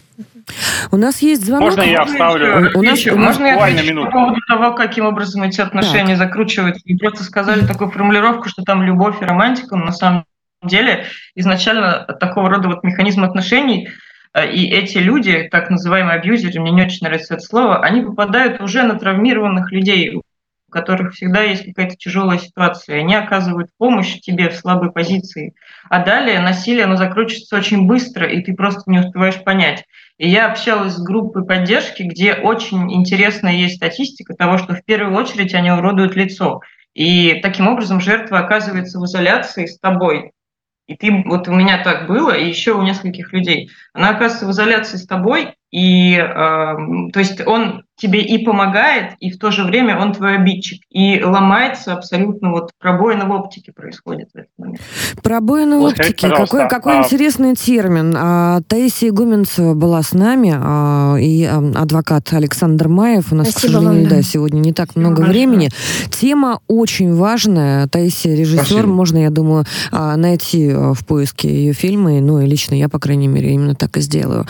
У нас есть звонок. Можно я вставлю? У нас, Еще, можно я отвечу по поводу того, каким образом эти отношения так. закручиваются? Вы просто сказали такую формулировку, что там любовь и романтика, но на самом деле изначально такого рода вот механизм отношений э, и эти люди, так называемые абьюзеры, мне не очень нравится это слово, они попадают уже на травмированных людей, которых всегда есть какая-то тяжелая ситуация. Они оказывают помощь тебе в слабой позиции. А далее насилие, оно закручивается очень быстро, и ты просто не успеваешь понять. И я общалась с группой поддержки, где очень интересная есть статистика того, что в первую очередь они уродуют лицо. И таким образом жертва оказывается в изоляции с тобой. И ты, вот у меня так было, и еще у нескольких людей. Она оказывается в изоляции с тобой, и э, то есть он тебе и помогает, и в то же время он твой обидчик. И ломается абсолютно вот пробоина в оптике происходит в этот момент. Пробоина в оптике. Какой, какой а... интересный термин. А, Таисия Игуменцева была с нами, а, и а, адвокат Александр Маев. У нас, Спасибо к сожалению, вам, да. сегодня не так много Спасибо времени. Тема очень важная. Таисия режиссер. Спасибо. Можно, я думаю, а, найти а, в поиске ее фильмы. Ну, и лично я, по крайней мере, именно так и сделаю.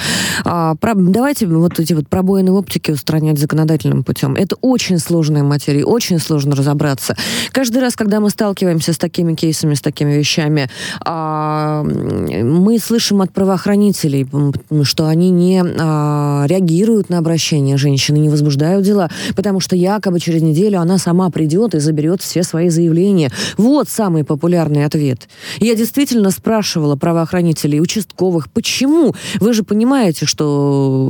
А, про, давайте вот эти вот пробоины в оптике устранять законодательным путем. Это очень сложная материя, очень сложно разобраться. Каждый раз, когда мы сталкиваемся с такими кейсами, с такими вещами, а, мы слышим от правоохранителей, что они не а, реагируют на обращение женщины, не возбуждают дела, потому что якобы через неделю она сама придет и заберет все свои заявления. Вот самый популярный ответ. Я действительно спрашивала правоохранителей, участковых, почему? Вы же понимаете, что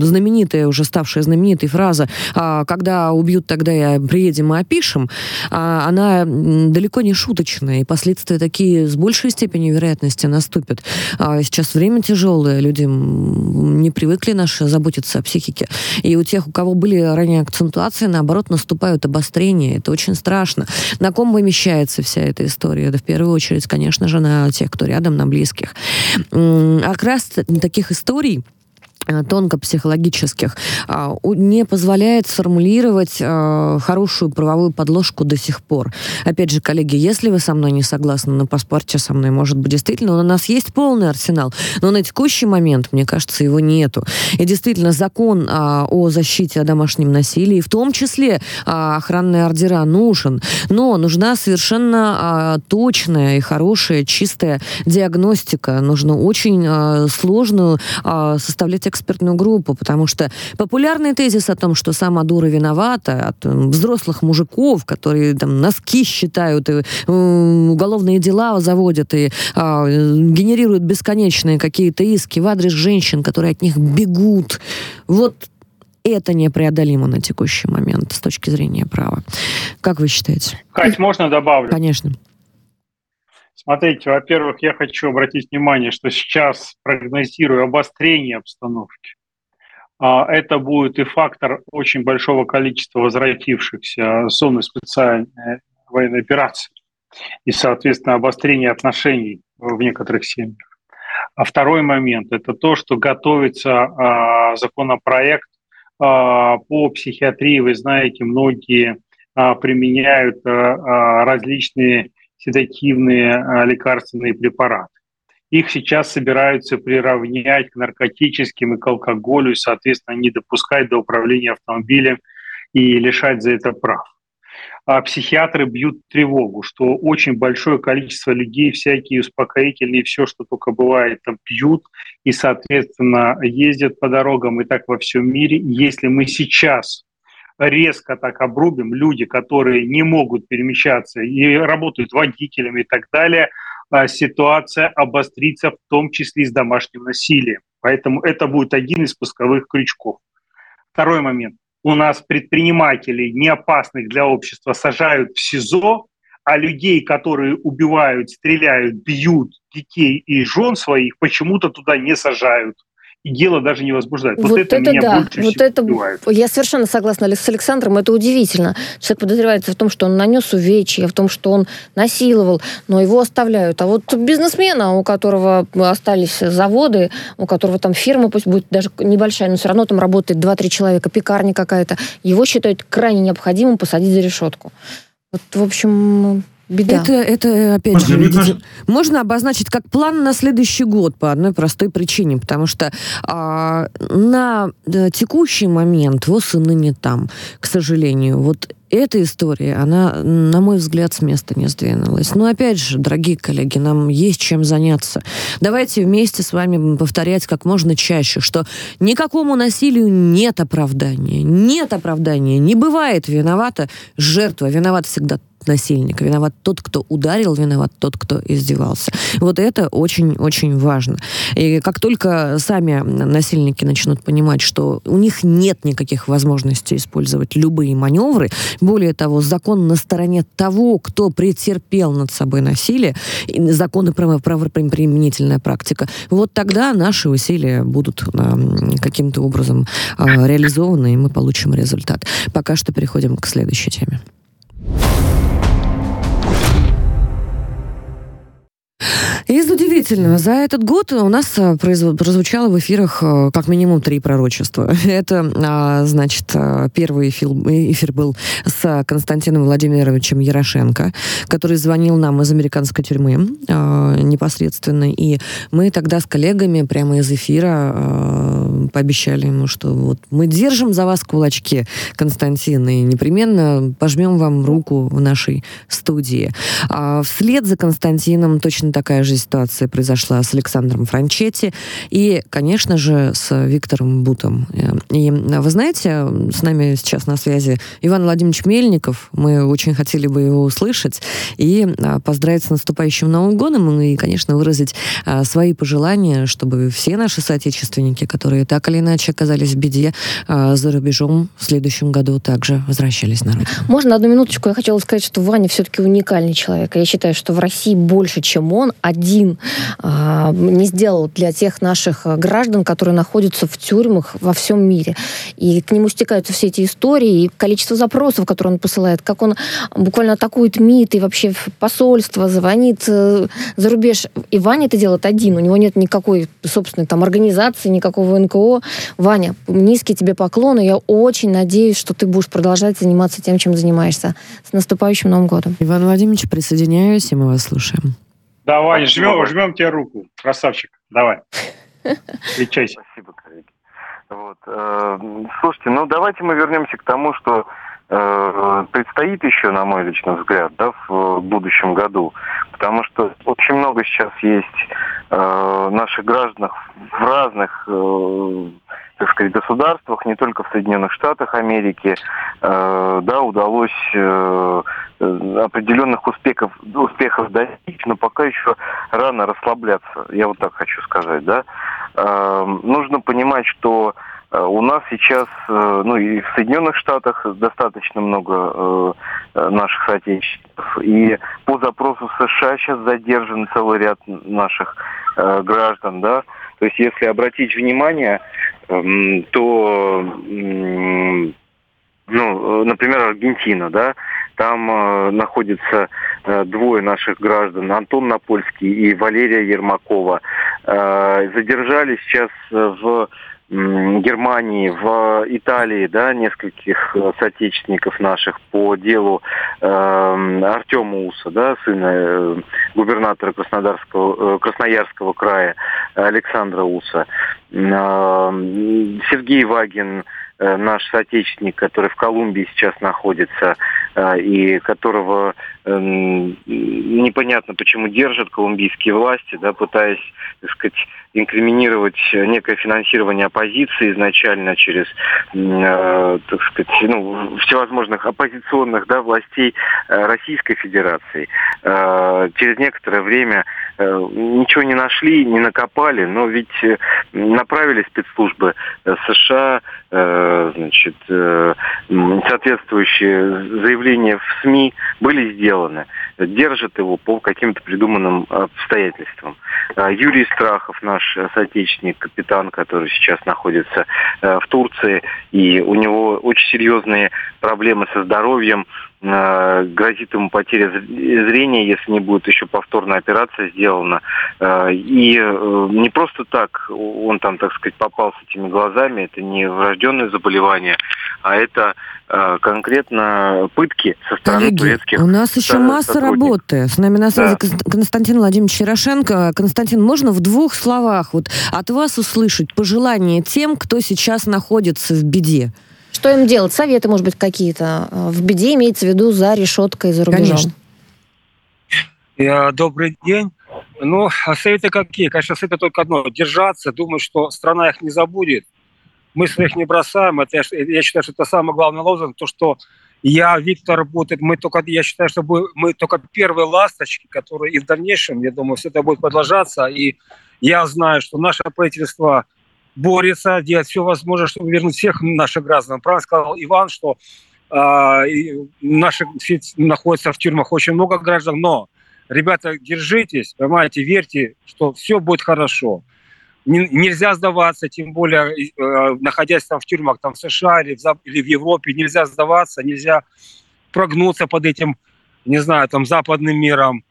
знаменитая, уже ставшая знаменитой фраза «А, «когда убьют, тогда я приедем и опишем», а, она далеко не шуточная, и последствия такие с большей степенью вероятности наступят. А, сейчас время тяжелое, люди не привыкли наши заботиться о психике. И у тех, у кого были ранее акцентуации, наоборот, наступают обострения. Это очень страшно. На ком вымещается вся эта история? Это в первую очередь, конечно же, на тех, кто рядом, на близких. А как раз таких историй тонко-психологических, а, не позволяет сформулировать э, хорошую правовую подложку до сих пор. Опять же, коллеги, если вы со мной не согласны на паспорте со мной, может быть, действительно, у нас есть полный арсенал, но на текущий момент, мне кажется, его нету. И действительно, закон а, о защите о домашнем насилии, в том числе а, охранные ордера, нужен, но нужна совершенно точная и хорошая, чистая диагностика. Нужно очень сложную составлять экспертную группу, потому что популярный тезис о том, что сама дура виновата, от взрослых мужиков, которые там носки считают, и уголовные дела заводят, и э, генерируют бесконечные какие-то иски в адрес женщин, которые от них бегут. Вот это непреодолимо на текущий момент с точки зрения права. Как вы считаете? Кать, можно добавлю? Конечно. Смотрите, во-первых, я хочу обратить внимание, что сейчас прогнозирую обострение обстановки. А, это будет и фактор очень большого количества возвратившихся зоны специальной военной операции и, соответственно, обострение отношений в некоторых семьях. А второй момент – это то, что готовится а, законопроект а, по психиатрии. Вы знаете, многие применяют различные седативные а, лекарственные препараты. Их сейчас собираются приравнять к наркотическим и к алкоголю, и, соответственно, не допускать до управления автомобилем и лишать за это прав. А психиатры бьют тревогу, что очень большое количество людей всякие успокоительные, все, что только бывает, там пьют и, соответственно, ездят по дорогам и так во всем мире. Если мы сейчас резко так обрубим, люди, которые не могут перемещаться и работают водителями и так далее – а, ситуация обострится в том числе и с домашним насилием. Поэтому это будет один из пусковых крючков. Второй момент. У нас предпринимателей, не опасных для общества, сажают в СИЗО, а людей, которые убивают, стреляют, бьют детей и жен своих, почему-то туда не сажают и дело даже не возбуждает. Вот, вот это, это меня да. больше вот это... убивает. Я совершенно согласна с Александром, это удивительно. Человек подозревается в том, что он нанес увечья, в том, что он насиловал, но его оставляют. А вот бизнесмена, у которого остались заводы, у которого там фирма, пусть будет даже небольшая, но все равно там работает 2-3 человека, пекарня какая-то, его считают крайне необходимым посадить за решетку. Вот, в общем, Беда. Это, это опять Может, же, видите, кажется... можно обозначить как план на следующий год по одной простой причине, потому что а, на да, текущий момент ВОЗ и ныне там, к сожалению. Вот эта история, она, на мой взгляд, с места не сдвинулась. Но опять же, дорогие коллеги, нам есть чем заняться. Давайте вместе с вами повторять как можно чаще, что никакому насилию нет оправдания. Нет оправдания. Не бывает виновата жертва. Виноват всегда насильника. Виноват тот, кто ударил, виноват тот, кто издевался. Вот это очень-очень важно. И как только сами насильники начнут понимать, что у них нет никаких возможностей использовать любые маневры, более того, закон на стороне того, кто претерпел над собой насилие, закон и правоприменительная практика, вот тогда наши усилия будут каким-то образом а, реализованы, и мы получим результат. Пока что переходим к следующей теме. Из удивительного, за этот год у нас э, прозвучало в эфирах э, как минимум три пророчества. Это, а, значит, э, первый эфир был с Константином Владимировичем Ярошенко, который звонил нам из американской тюрьмы непосредственно. И мы тогда с коллегами прямо из эфира пообещали ему, что вот мы держим за вас кулачки, Константин, и непременно пожмем вам руку в нашей студии. А вслед за Константином точно такая же ситуация произошла с Александром Франчетти и, конечно же, с Виктором Бутом. И вы знаете, с нами сейчас на связи Иван Владимирович Мельников. Мы очень хотели бы его услышать и а, поздравить с наступающим Новым годом и, конечно, выразить а, свои пожелания, чтобы все наши соотечественники, которые так или иначе оказались в беде а, за рубежом, в следующем году также возвращались на родину. Можно одну минуточку? Я хотела сказать, что Ваня все-таки уникальный человек. Я считаю, что в России больше, чем он, один а, не сделал для тех наших а, граждан, которые находятся в тюрьмах во всем мире. И к нему стекаются все эти истории, и количество запросов, которые он посылает, как он буквально атакует МИД и вообще посольство, звонит э, за рубеж. И Ваня это делает один, у него нет никакой собственной там организации, никакого НКО. Ваня, низкий тебе поклон, и я очень надеюсь, что ты будешь продолжать заниматься тем, чем занимаешься. С наступающим Новым годом. Иван Владимирович, присоединяюсь, и мы вас слушаем. Давай, жмем, жмем тебе руку. Красавчик, давай. Встречайся. Спасибо, коллеги. Вот. Э, слушайте, ну давайте мы вернемся к тому, что э, предстоит еще, на мой личный взгляд, да, в будущем году. Потому что очень много сейчас есть э, наших граждан в разных э, так сказать, государствах, не только в Соединенных Штатах Америки, э, да, удалось э, определенных успехов, успехов достичь, но пока еще рано расслабляться, я вот так хочу сказать, да. Э, нужно понимать, что У нас сейчас, ну и в Соединенных Штатах достаточно много наших соотечественников. И по запросу США сейчас задержан целый ряд наших граждан, да. То есть, если обратить внимание, то, ну, например, Аргентина, да, там э, находятся э, двое наших граждан, Антон Напольский и Валерия Ермакова. Э, задержали сейчас в Германии, в Италии, да, нескольких соотечественников наших по делу э, Артема Уса, да, сына э, губернатора Краснодарского, э, Красноярского края Александра Уса. Э, Сергей Вагин, Э, наш соотечественник, который в Колумбии сейчас находится, и которого непонятно почему держат колумбийские власти, да, пытаясь, так сказать, инкриминировать некое финансирование оппозиции изначально через, э, так сказать, ну, всевозможных оппозиционных да, властей Российской Федерации. Через некоторое время ничего не нашли, не накопали, но ведь направили спецслужбы США значит, э, соответствующие заявления в СМИ были сделаны. Держат его по каким-то придуманным обстоятельствам. А Юрий Страхов, наш соотечественник, капитан, который сейчас находится э, в Турции, и у него очень серьезные проблемы со здоровьем, Э, грозит ему потеря зрения, если не будет еще повторная операция сделана. Э, и э, не просто так он там, так сказать, попал с этими глазами, это не врожденное заболевание, а это конкретно пытки со стороны Коллеги, турецких у нас еще масса работы. С нами на связи да. Константин Владимирович Ярошенко. Константин, можно в двух словах вот от вас услышать пожелание тем, кто сейчас находится в беде? Что им делать? Советы, может быть, какие-то э, в беде, имеется в виду за решеткой за рубежом? Конечно. Добрый день. Ну, а советы какие? Конечно, советы только одно. Держаться, думать, что страна их не забудет. Мы своих не бросаем. Это, я считаю, что это самый главный лозунг. То, что я, Виктор, будет, мы только, я считаю, что мы только первые ласточки, которые и в дальнейшем, я думаю, все это будет продолжаться. И я знаю, что наше правительство – борется, делает все возможное, чтобы вернуть всех наших граждан. Правильно сказал Иван, что э, наши находятся в тюрьмах очень много граждан, но, ребята, держитесь, понимаете, верьте, что все будет хорошо. Не, нельзя сдаваться, тем более э, находясь там в тюрьмах, там в США или в, или в Европе, нельзя сдаваться, нельзя прогнуться под этим, не знаю, там западным миром.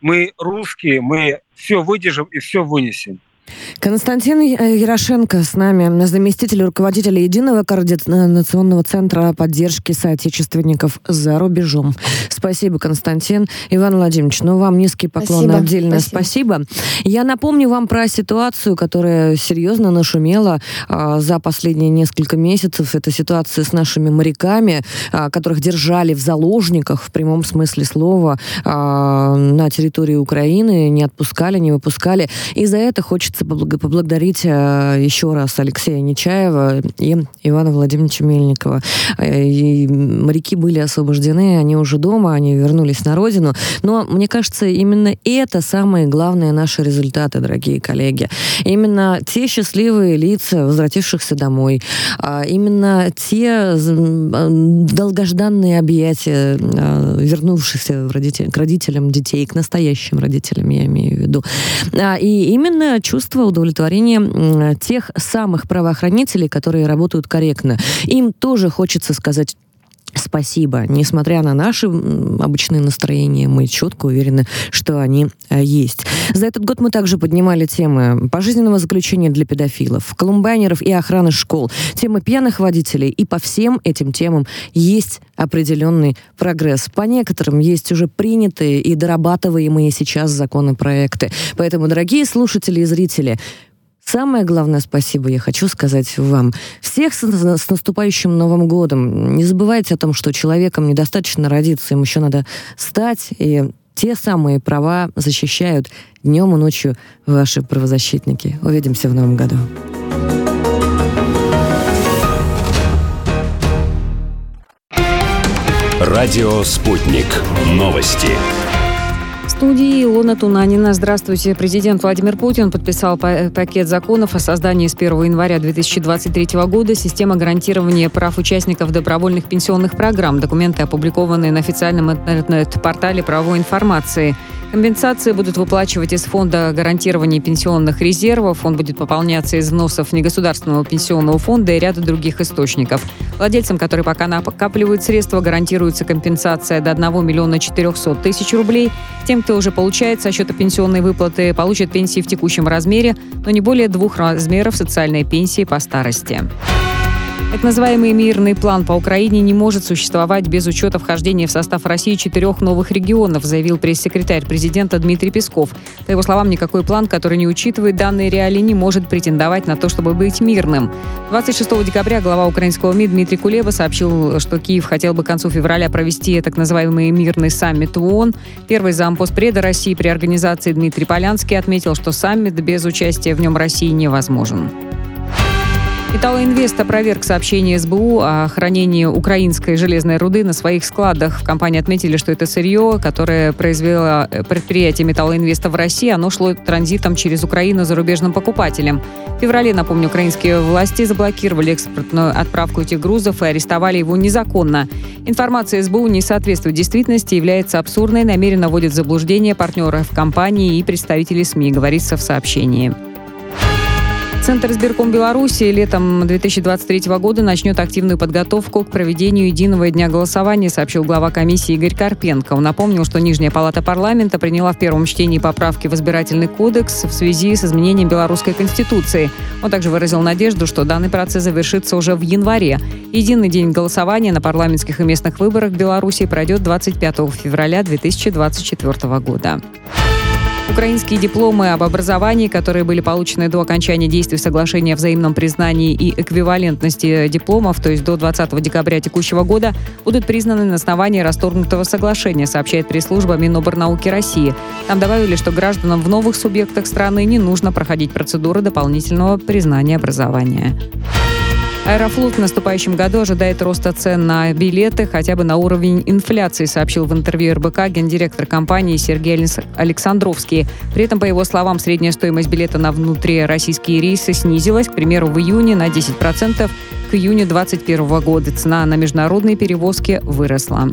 Мы русские, мы все выдержим и все вынесем. Константин Ярошенко с нами, заместитель руководителя Единого координационного центра поддержки соотечественников за рубежом. Спасибо, Константин. Иван Владимирович, ну вам низкий поклон, спасибо. отдельное спасибо. спасибо. Я напомню вам про ситуацию, которая серьезно нашумела а, за последние несколько месяцев. Это ситуация с нашими моряками, а, которых держали в заложниках, в прямом смысле слова, а, на территории Украины, не отпускали, не выпускали. И за это хочется поблагодарить э, еще раз Алексея Нечаева и Ивана Владимировича Мельникова. Э, и моряки были освобождены, они уже дома, они вернулись на родину. Но мне кажется, именно это самые главные наши результаты, дорогие коллеги. Именно те счастливые лица, возвратившихся домой, а именно те долгожданные объятия э, вернувшихся к родителям детей, к настоящим родителям, я имею в виду. А, и именно чувство удовлетворения тех самых правоохранителей, которые работают корректно. Им тоже хочется сказать спасибо. Несмотря на наши обычные настроения, мы четко уверены, что они э, есть. За этот год мы также поднимали темы пожизненного заключения для педофилов, колумбайнеров и охраны школ, темы пьяных водителей. И по всем этим темам есть определенный прогресс. По некоторым есть уже принятые и дорабатываемые сейчас законопроекты. Поэтому, дорогие слушатели и зрители, Самое главное спасибо я хочу сказать вам. Всех с, с наступающим Новым годом. Не забывайте о том, что человеком недостаточно родиться, им еще надо стать, и те самые права защищают днем и ночью ваши правозащитники. Увидимся в Новом году. Радио «Спутник». Новости. В студии Илона Тунанина. Здравствуйте. Президент Владимир Путин подписал пакет законов о создании с 1 января 2023 года системы гарантирования прав участников добровольных пенсионных программ. Документы опубликованы на официальном интернет-портале правовой информации. Компенсации будут выплачивать из фонда гарантирования пенсионных резервов. Он будет пополняться из взносов негосударственного пенсионного фонда и ряда других источников. Владельцам, которые пока накапливают средства, гарантируется компенсация до 1 миллиона 400 тысяч рублей. Тем, кто уже получает со счета пенсионной выплаты, получат пенсии в текущем размере, но не более двух размеров социальной пенсии по старости. Так называемый мирный план по Украине не может существовать без учета вхождения в состав России четырех новых регионов, заявил пресс-секретарь президента Дмитрий Песков. По его словам, никакой план, который не учитывает данные реалии, не может претендовать на то, чтобы быть мирным. 26 декабря глава украинского МИД Дмитрий Кулеба сообщил, что Киев хотел бы к концу февраля провести так называемый мирный саммит ООН. Первый зампоспреда России при организации Дмитрий Полянский отметил, что саммит без участия в нем России невозможен. Металлоинвест опроверг сообщение СБУ о хранении украинской железной руды на своих складах. В компании отметили, что это сырье, которое произвело предприятие Металлоинвеста в России, оно шло транзитом через Украину зарубежным покупателям. В феврале, напомню, украинские власти заблокировали экспортную отправку этих грузов и арестовали его незаконно. Информация СБУ не соответствует действительности, является абсурдной, намеренно вводит в заблуждение партнеров компании и представителей СМИ, говорится в сообщении. Центр избирком Беларуси летом 2023 года начнет активную подготовку к проведению единого дня голосования, сообщил глава комиссии Игорь Карпенко. Он напомнил, что Нижняя палата парламента приняла в первом чтении поправки в избирательный кодекс в связи с изменением белорусской конституции. Он также выразил надежду, что данный процесс завершится уже в январе. Единый день голосования на парламентских и местных выборах в Беларуси пройдет 25 февраля 2024 года. Украинские дипломы об образовании, которые были получены до окончания действия соглашения о взаимном признании и эквивалентности дипломов, то есть до 20 декабря текущего года, будут признаны на основании расторгнутого соглашения, сообщает пресс-служба Миноборнауки России. Там добавили, что гражданам в новых субъектах страны не нужно проходить процедуры дополнительного признания образования. Аэрофлот в наступающем году ожидает роста цен на билеты хотя бы на уровень инфляции, сообщил в интервью РБК гендиректор компании Сергей Александровский. При этом, по его словам, средняя стоимость билета на внутрироссийские рейсы снизилась, к примеру, в июне на 10%, к июню 2021 года. Цена на международные перевозки выросла.